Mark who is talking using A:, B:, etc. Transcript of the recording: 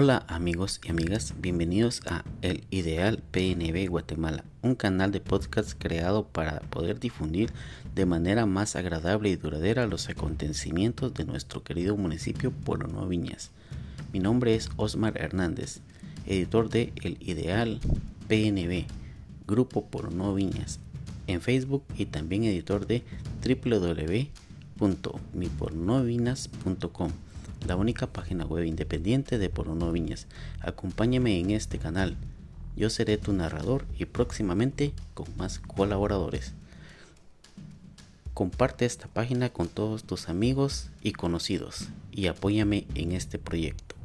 A: Hola amigos y amigas, bienvenidos a El Ideal PNB Guatemala, un canal de podcast creado para poder difundir de manera más agradable y duradera los acontecimientos de nuestro querido municipio Porono Viñas. Mi nombre es Osmar Hernández, editor de El Ideal PNB, Grupo Porono Viñas, en Facebook y también editor de www.mipornovinas.com la única página web independiente de Porono Viñas. Acompáñame en este canal. Yo seré tu narrador y próximamente con más colaboradores. Comparte esta página con todos tus amigos y conocidos y apóyame en este proyecto.